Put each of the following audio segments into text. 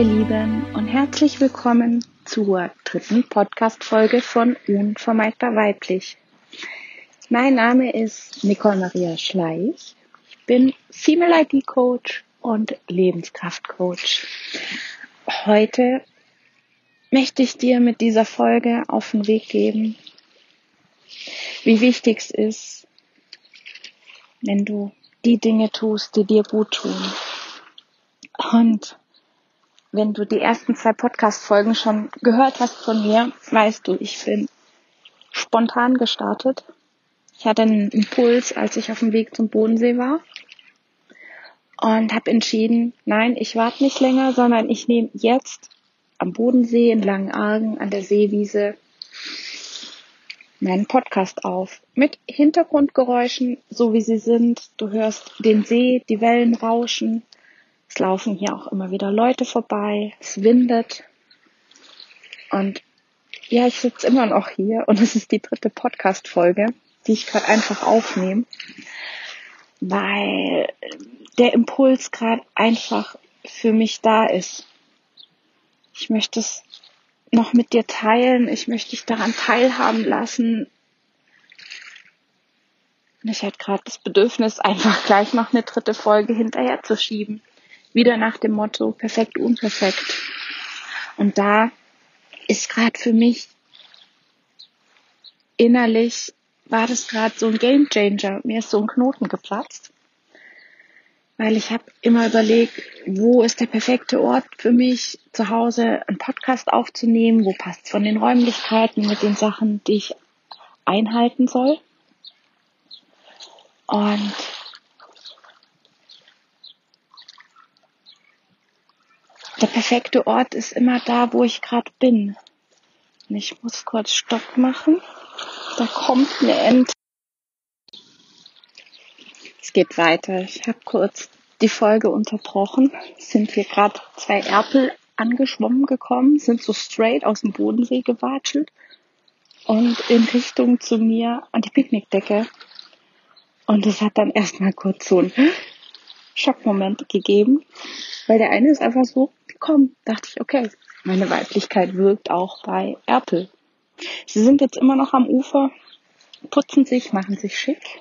ihr Lieben, und herzlich willkommen zur dritten Podcast-Folge von Unvermeidbar Weiblich. Mein Name ist Nicole Maria Schleich. Ich bin Female ID Coach und Lebenskraft-Coach. Heute möchte ich dir mit dieser Folge auf den Weg geben, wie wichtig es ist, wenn du die Dinge tust, die dir gut tun. Und wenn du die ersten zwei Podcast-Folgen schon gehört hast von mir, weißt du, ich bin spontan gestartet. Ich hatte einen Impuls, als ich auf dem Weg zum Bodensee war und habe entschieden, nein, ich warte nicht länger, sondern ich nehme jetzt am Bodensee in Langenargen an der Seewiese meinen Podcast auf. Mit Hintergrundgeräuschen, so wie sie sind. Du hörst den See, die Wellen rauschen. Es laufen hier auch immer wieder Leute vorbei. Es windet. Und ja, ich sitze immer noch hier und es ist die dritte Podcast-Folge, die ich gerade einfach aufnehme, weil der Impuls gerade einfach für mich da ist. Ich möchte es noch mit dir teilen. Ich möchte dich daran teilhaben lassen. Und ich hatte gerade das Bedürfnis, einfach gleich noch eine dritte Folge hinterher zu schieben. Wieder nach dem Motto perfekt, unperfekt. Und da ist gerade für mich innerlich war das gerade so ein Game Changer. Mir ist so ein Knoten geplatzt weil ich habe immer überlegt, wo ist der perfekte Ort für mich, zu Hause einen Podcast aufzunehmen, wo passt von den Räumlichkeiten mit den Sachen, die ich einhalten soll. Und der perfekte Ort ist immer da, wo ich gerade bin. Und ich muss kurz Stopp machen. Da kommt eine Ente es geht weiter. Ich habe kurz die Folge unterbrochen. Sind hier gerade zwei Erpel angeschwommen gekommen, sind so straight aus dem Bodensee gewatschelt und in Richtung zu mir an die Picknickdecke. Und es hat dann erstmal kurz so einen Schockmoment gegeben, weil der eine ist einfach so gekommen. Dachte ich, okay, meine Weiblichkeit wirkt auch bei Erpel. Sie sind jetzt immer noch am Ufer, putzen sich, machen sich schick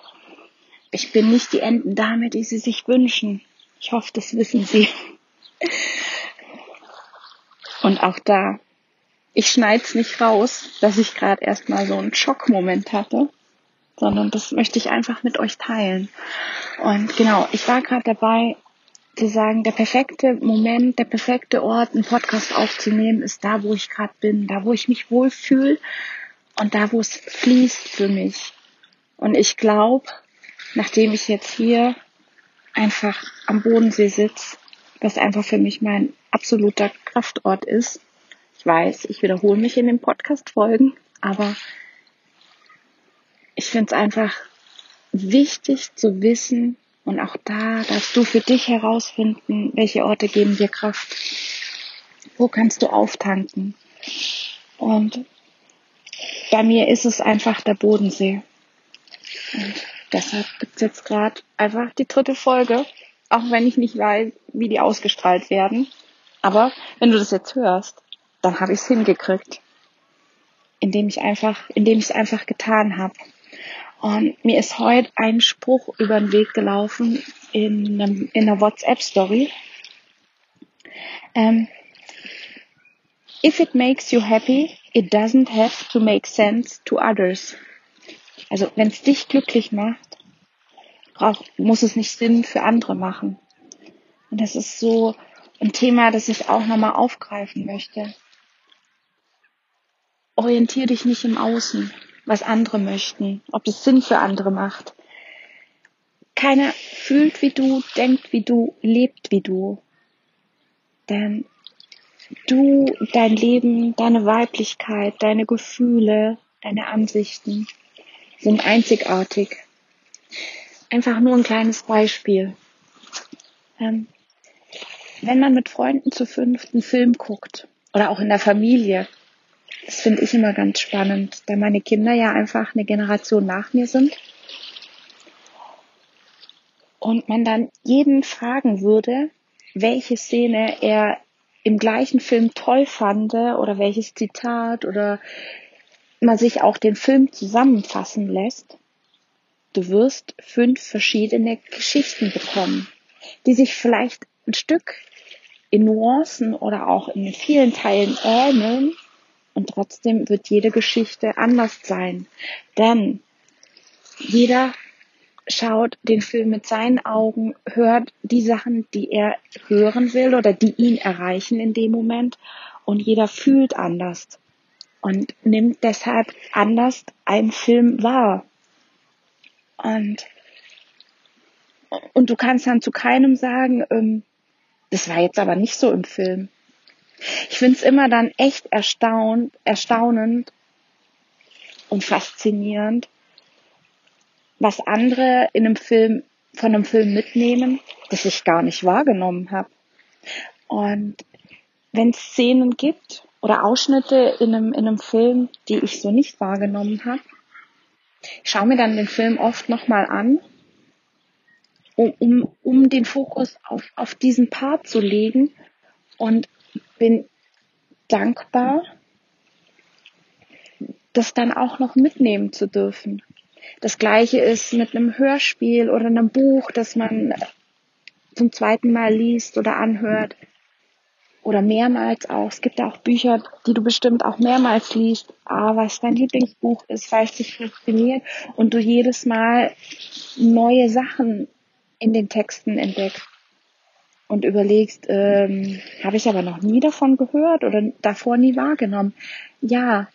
ich bin nicht die Entendame, die sie sich wünschen. Ich hoffe, das wissen sie. Und auch da, ich schneid's nicht raus, dass ich gerade erstmal so einen Schockmoment hatte, sondern das möchte ich einfach mit euch teilen. Und genau, ich war gerade dabei zu sagen, der perfekte Moment, der perfekte Ort, einen Podcast aufzunehmen, ist da, wo ich gerade bin, da, wo ich mich wohlfühle und da, wo es fließt für mich. Und ich glaube, nachdem ich jetzt hier einfach am Bodensee sitze, was einfach für mich mein absoluter Kraftort ist. Ich weiß, ich wiederhole mich in den Podcast-Folgen, aber ich finde es einfach wichtig zu wissen und auch da darfst du für dich herausfinden, welche Orte geben dir Kraft. Wo kannst du auftanken? Und bei mir ist es einfach der Bodensee. Und deshalb gibt's jetzt gerade einfach die dritte Folge, auch wenn ich nicht weiß, wie die ausgestrahlt werden. Aber wenn du das jetzt hörst, dann habe ich es hingekriegt, indem ich einfach, indem ich es einfach getan habe. Und mir ist heute ein Spruch über den Weg gelaufen in, einem, in einer WhatsApp-Story. Ähm, If it makes you happy, it doesn't have to make sense to others. Also wenn es dich glücklich macht, braucht, muss es nicht Sinn für andere machen. Und das ist so ein Thema, das ich auch nochmal aufgreifen möchte. Orientier dich nicht im Außen, was andere möchten, ob es Sinn für andere macht. Keiner fühlt wie du, denkt wie du, lebt wie du. Denn du, dein Leben, deine Weiblichkeit, deine Gefühle, deine Ansichten, sind einzigartig. Einfach nur ein kleines Beispiel. Ähm, wenn man mit Freunden zu fünften Film guckt oder auch in der Familie, das finde ich immer ganz spannend, da meine Kinder ja einfach eine Generation nach mir sind. Und man dann jeden fragen würde, welche Szene er im gleichen Film toll fand oder welches Zitat oder man sich auch den Film zusammenfassen lässt, du wirst fünf verschiedene Geschichten bekommen, die sich vielleicht ein Stück in Nuancen oder auch in vielen Teilen ähneln und trotzdem wird jede Geschichte anders sein. Denn jeder schaut den Film mit seinen Augen, hört die Sachen, die er hören will oder die ihn erreichen in dem Moment und jeder fühlt anders und nimmt deshalb anders einen Film wahr. Und, und du kannst dann zu keinem sagen, ähm, das war jetzt aber nicht so im Film. Ich finde es immer dann echt erstaunt, erstaunend und faszinierend, was andere in einem Film, von einem Film mitnehmen, das ich gar nicht wahrgenommen habe. Und wenn es Szenen gibt oder Ausschnitte in einem, in einem Film, die ich so nicht wahrgenommen habe, ich schaue mir dann den Film oft nochmal an, um, um, den Fokus auf, auf diesen Part zu legen und bin dankbar, das dann auch noch mitnehmen zu dürfen. Das gleiche ist mit einem Hörspiel oder einem Buch, das man zum zweiten Mal liest oder anhört oder mehrmals auch. Es gibt auch Bücher, die du bestimmt auch mehrmals liest, aber was dein Lieblingsbuch ist, weil es dich fasziniert und du jedes Mal neue Sachen in den Texten entdeckst und überlegst, ähm, habe ich aber noch nie davon gehört oder davor nie wahrgenommen. Ja,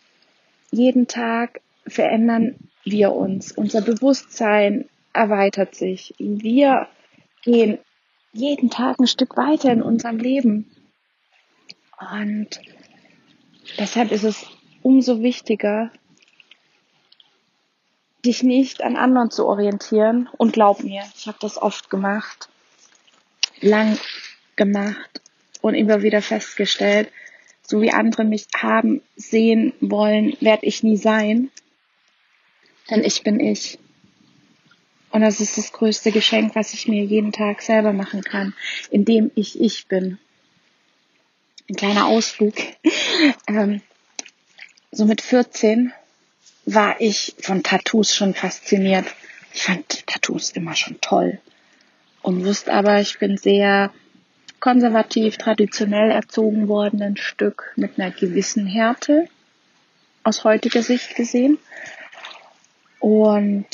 jeden Tag verändern wir uns. Unser Bewusstsein erweitert sich. Wir gehen jeden Tag ein Stück weiter in unserem Leben. Und deshalb ist es umso wichtiger, dich nicht an anderen zu orientieren. Und glaub mir, ich habe das oft gemacht, lang gemacht und immer wieder festgestellt, so wie andere mich haben, sehen wollen, werde ich nie sein. Denn ich bin ich. Und das ist das größte Geschenk, was ich mir jeden Tag selber machen kann, indem ich ich bin ein kleiner Ausflug. ähm, so mit 14 war ich von Tattoos schon fasziniert. Ich fand Tattoos immer schon toll und wusste aber, ich bin sehr konservativ, traditionell erzogen worden, ein Stück mit einer gewissen Härte aus heutiger Sicht gesehen. Und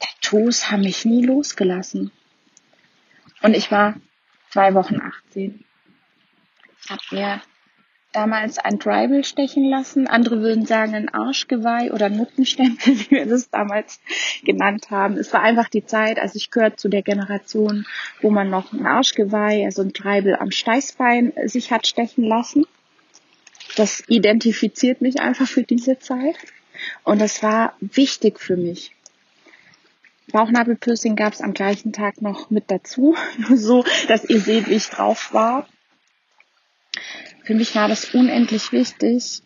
Tattoos haben mich nie losgelassen. Und ich war zwei Wochen 18. Ich habe mir damals ein Tribal stechen lassen. Andere würden sagen ein Arschgeweih oder Nuttenstempel, wie wir das damals genannt haben. Es war einfach die Zeit, also ich gehöre zu der Generation, wo man noch ein Arschgeweih, also ein Tribal am Steißbein sich hat stechen lassen. Das identifiziert mich einfach für diese Zeit. Und das war wichtig für mich. Bauchnabelpiercing gab es am gleichen Tag noch mit dazu, nur so, dass ihr seht, wie ich drauf war. Für mich war das unendlich wichtig.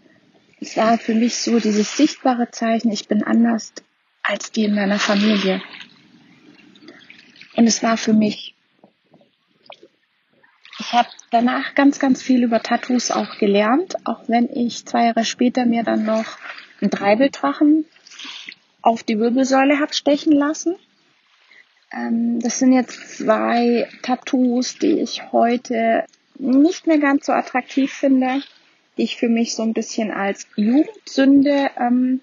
Es war für mich so dieses sichtbare Zeichen, ich bin anders als die in meiner Familie. Und es war für mich, ich habe danach ganz, ganz viel über Tattoos auch gelernt, auch wenn ich zwei Jahre später mir dann noch einen Treibeldrachen auf die Wirbelsäule habe stechen lassen. Ähm, das sind jetzt zwei Tattoos, die ich heute nicht mehr ganz so attraktiv finde, die ich für mich so ein bisschen als Jugendsünde ähm,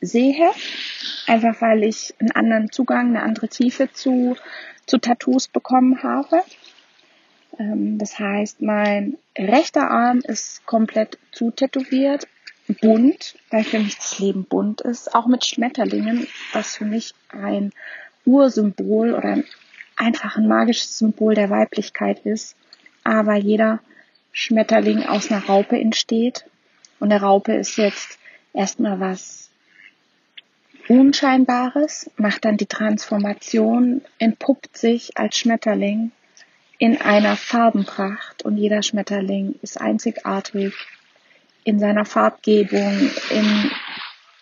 sehe. Einfach weil ich einen anderen Zugang, eine andere Tiefe zu, zu Tattoos bekommen habe. Ähm, das heißt, mein rechter Arm ist komplett zutätowiert bunt, weil für mich das Leben bunt ist, auch mit Schmetterlingen, was für mich ein Ursymbol oder einfach ein magisches Symbol der Weiblichkeit ist. Aber jeder Schmetterling aus einer Raupe entsteht. Und der Raupe ist jetzt erstmal was Unscheinbares, macht dann die Transformation, entpuppt sich als Schmetterling in einer Farbenpracht und jeder Schmetterling ist einzigartig in seiner Farbgebung, in,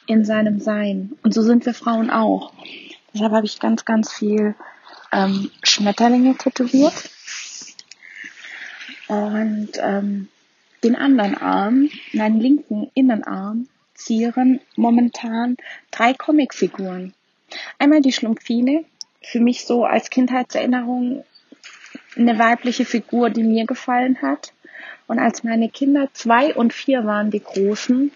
in seinem Sein. Und so sind wir Frauen auch. Deshalb habe ich ganz, ganz viel ähm, Schmetterlinge tätowiert. Und ähm, den anderen Arm, meinen linken Innenarm, zieren momentan drei Comicfiguren. Einmal die Schlumpfine, für mich so als Kindheitserinnerung eine weibliche Figur, die mir gefallen hat. Und als meine Kinder zwei und vier waren, die Großen,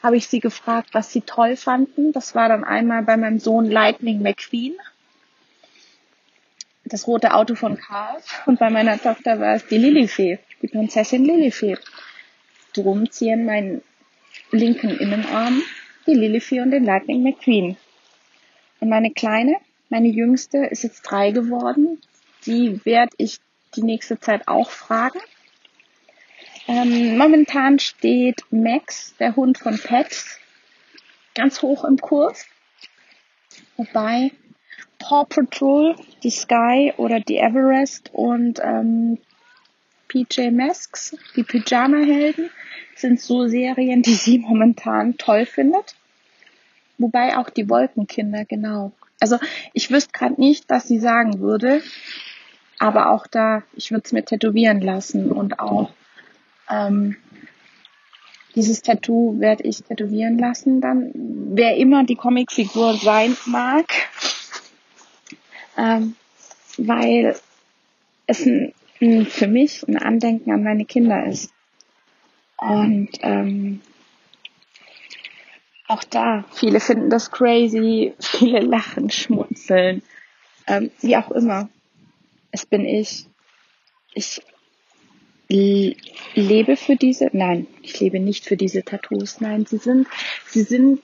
habe ich sie gefragt, was sie toll fanden. Das war dann einmal bei meinem Sohn Lightning McQueen, das rote Auto von Karl. Und bei meiner Tochter war es die Lilifee, die Prinzessin Lilifee. Drum ziehen meinen linken Innenarm die Lilifee und den Lightning McQueen. Und meine Kleine, meine Jüngste, ist jetzt drei geworden. Die werde ich die nächste Zeit auch fragen. Ähm, momentan steht Max, der Hund von Pets, ganz hoch im Kurs. Wobei Paw Patrol, die Sky oder die Everest und ähm, PJ Masks, die Pyjama-Helden, sind so Serien, die sie momentan toll findet. Wobei auch die Wolkenkinder, genau. Also ich wüsste gerade nicht, was sie sagen würde, aber auch da, ich würde es mir tätowieren lassen und auch ähm, dieses Tattoo werde ich tätowieren lassen dann. Wer immer die Comicfigur sein mag, ähm, weil es ein, ein, für mich ein Andenken an meine Kinder ist. Und ähm, auch da, viele finden das crazy, viele lachen, schmunzeln, ähm, wie auch immer. Es bin ich. Ich lebe für diese, nein, ich lebe nicht für diese Tattoos, nein, sie sind, sie sind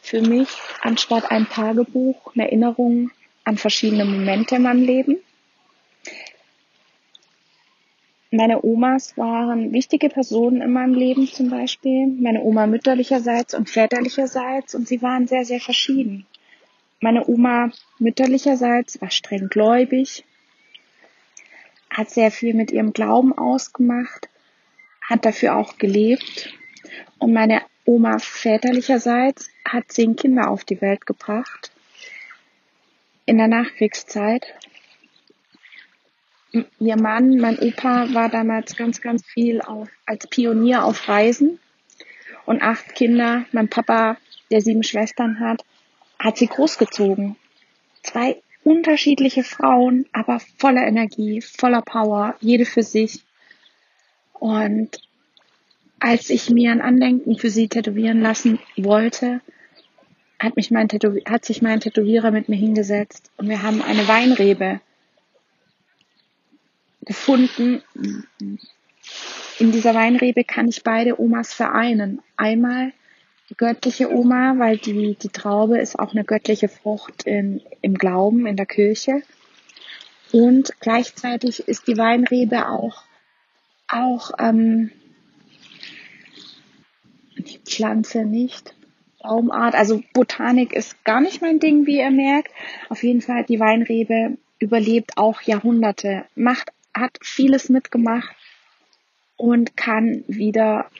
für mich anstatt ein Tagebuch eine Erinnerung an verschiedene Momente in meinem Leben. Meine Omas waren wichtige Personen in meinem Leben zum Beispiel. Meine Oma mütterlicherseits und väterlicherseits und sie waren sehr, sehr verschieden. Meine Oma mütterlicherseits war streng gläubig, hat sehr viel mit ihrem Glauben ausgemacht, hat dafür auch gelebt. Und meine Oma väterlicherseits hat zehn Kinder auf die Welt gebracht. In der Nachkriegszeit. Ihr Mann, mein Opa, war damals ganz, ganz viel auf, als Pionier auf Reisen. Und acht Kinder, mein Papa, der sieben Schwestern hat, hat sie großgezogen. Zwei unterschiedliche Frauen, aber voller Energie, voller Power, jede für sich. Und als ich mir ein Andenken für sie tätowieren lassen wollte, hat, mich mein Tätow hat sich mein Tätowierer mit mir hingesetzt und wir haben eine Weinrebe gefunden. In dieser Weinrebe kann ich beide Omas vereinen. Einmal göttliche Oma, weil die, die Traube ist auch eine göttliche Frucht in, im Glauben, in der Kirche. Und gleichzeitig ist die Weinrebe auch, auch ähm, die Pflanze nicht, Baumart, also Botanik ist gar nicht mein Ding, wie ihr merkt. Auf jeden Fall, die Weinrebe überlebt auch Jahrhunderte, macht, hat vieles mitgemacht und kann wieder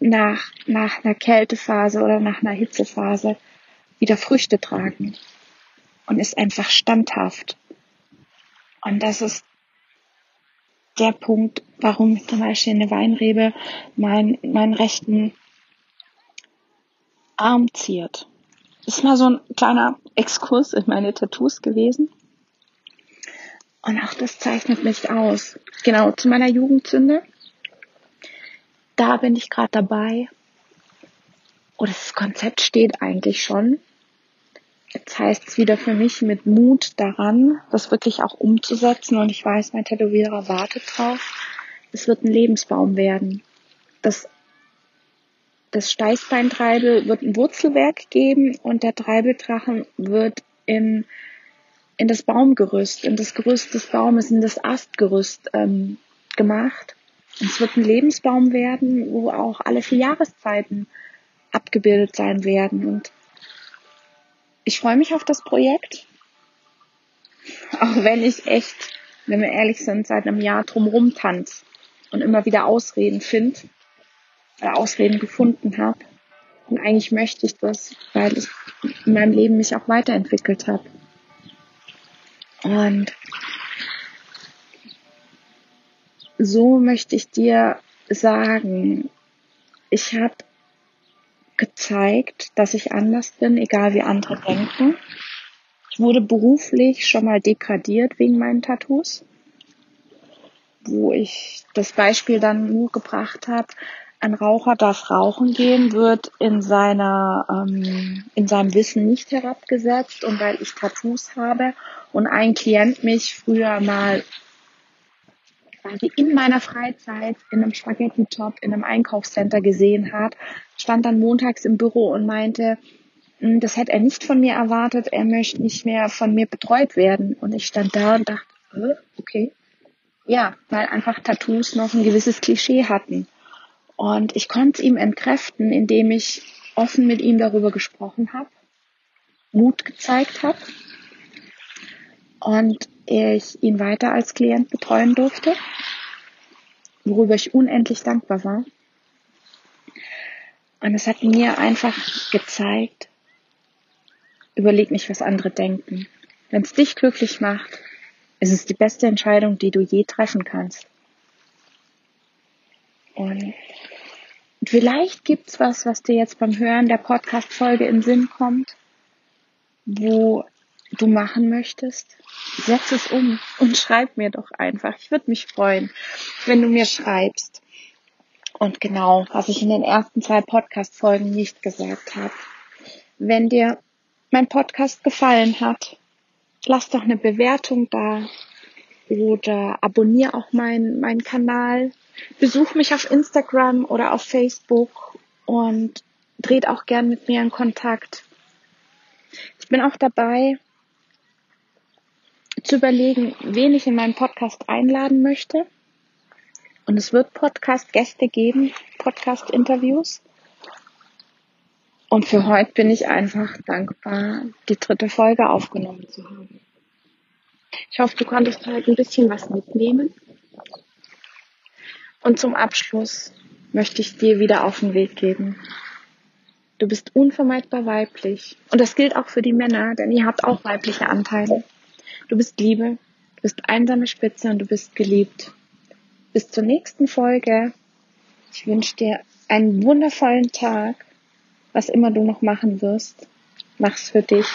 nach, nach einer Kältephase oder nach einer Hitzephase wieder Früchte tragen und ist einfach standhaft. Und das ist der Punkt, warum zum Beispiel eine Weinrebe mein, meinen rechten Arm ziert. Ist mal so ein kleiner Exkurs in meine Tattoos gewesen. Und auch das zeichnet mich aus. Genau, zu meiner Jugendsünde da bin ich gerade dabei. Oder das Konzept steht eigentlich schon. Jetzt heißt es wieder für mich mit Mut daran, das wirklich auch umzusetzen. Und ich weiß, mein Tätowierer wartet drauf. Es wird ein Lebensbaum werden. Das, das Steißbeintreibel wird ein Wurzelwerk geben und der Treibeldrachen wird in, in das Baumgerüst, in das Gerüst des Baumes, in das Astgerüst ähm, gemacht. Es wird ein Lebensbaum werden, wo auch alle vier Jahreszeiten abgebildet sein werden. Und ich freue mich auf das Projekt. Auch wenn ich echt, wenn wir ehrlich sind, seit einem Jahr drumrum tanze und immer wieder Ausreden finde Ausreden gefunden habe. Und eigentlich möchte ich das, weil ich in meinem Leben mich auch weiterentwickelt habe. Und so möchte ich dir sagen, ich habe gezeigt, dass ich anders bin, egal wie andere denken. Ich wurde beruflich schon mal degradiert wegen meinen Tattoos, wo ich das Beispiel dann nur gebracht habe, ein Raucher darf rauchen gehen, wird in seiner ähm, in seinem Wissen nicht herabgesetzt und weil ich Tattoos habe und ein Klient mich früher mal quasi in meiner Freizeit in einem Spaghetti-Top in einem Einkaufscenter gesehen hat, stand dann montags im Büro und meinte, hm, das hätte er nicht von mir erwartet, er möchte nicht mehr von mir betreut werden. Und ich stand da und dachte, okay. Ja, weil einfach Tattoos noch ein gewisses Klischee hatten. Und ich konnte es ihm entkräften, indem ich offen mit ihm darüber gesprochen habe, Mut gezeigt habe und ich ihn weiter als Klient betreuen durfte, worüber ich unendlich dankbar war. Und es hat mir einfach gezeigt, überleg nicht, was andere denken. Wenn es dich glücklich macht, ist es die beste Entscheidung, die du je treffen kannst. Und vielleicht gibt's was, was dir jetzt beim Hören der Podcast-Folge in Sinn kommt, wo du machen möchtest, setz es um und schreib mir doch einfach. Ich würde mich freuen, wenn du mir schreibst. Und genau, was ich in den ersten zwei Podcast-Folgen nicht gesagt habe. Wenn dir mein Podcast gefallen hat, lass doch eine Bewertung da oder abonniere auch meinen mein Kanal. Besuch mich auf Instagram oder auf Facebook und dreht auch gern mit mir in Kontakt. Ich bin auch dabei, zu überlegen, wen ich in meinen Podcast einladen möchte. Und es wird Podcast-Gäste geben, Podcast-Interviews. Und für heute bin ich einfach dankbar, die dritte Folge aufgenommen zu haben. Ich hoffe, du konntest heute ein bisschen was mitnehmen. Und zum Abschluss möchte ich dir wieder auf den Weg geben. Du bist unvermeidbar weiblich. Und das gilt auch für die Männer, denn ihr habt auch weibliche Anteile. Du bist Liebe, du bist einsame Spitze und du bist geliebt. Bis zur nächsten Folge. Ich wünsche dir einen wundervollen Tag, was immer du noch machen wirst. Mach's für dich.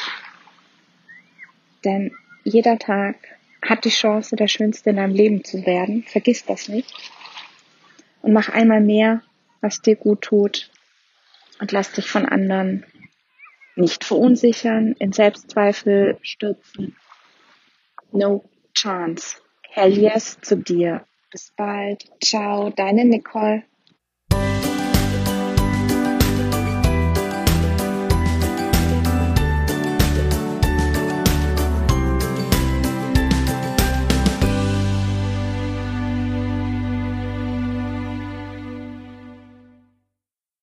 Denn jeder Tag hat die Chance, der Schönste in deinem Leben zu werden. Vergiss das nicht. Und mach einmal mehr, was dir gut tut. Und lass dich von anderen nicht verunsichern, in Selbstzweifel stürzen No chance. Hell yes zu dir. Bis bald. Ciao, deine Nicole.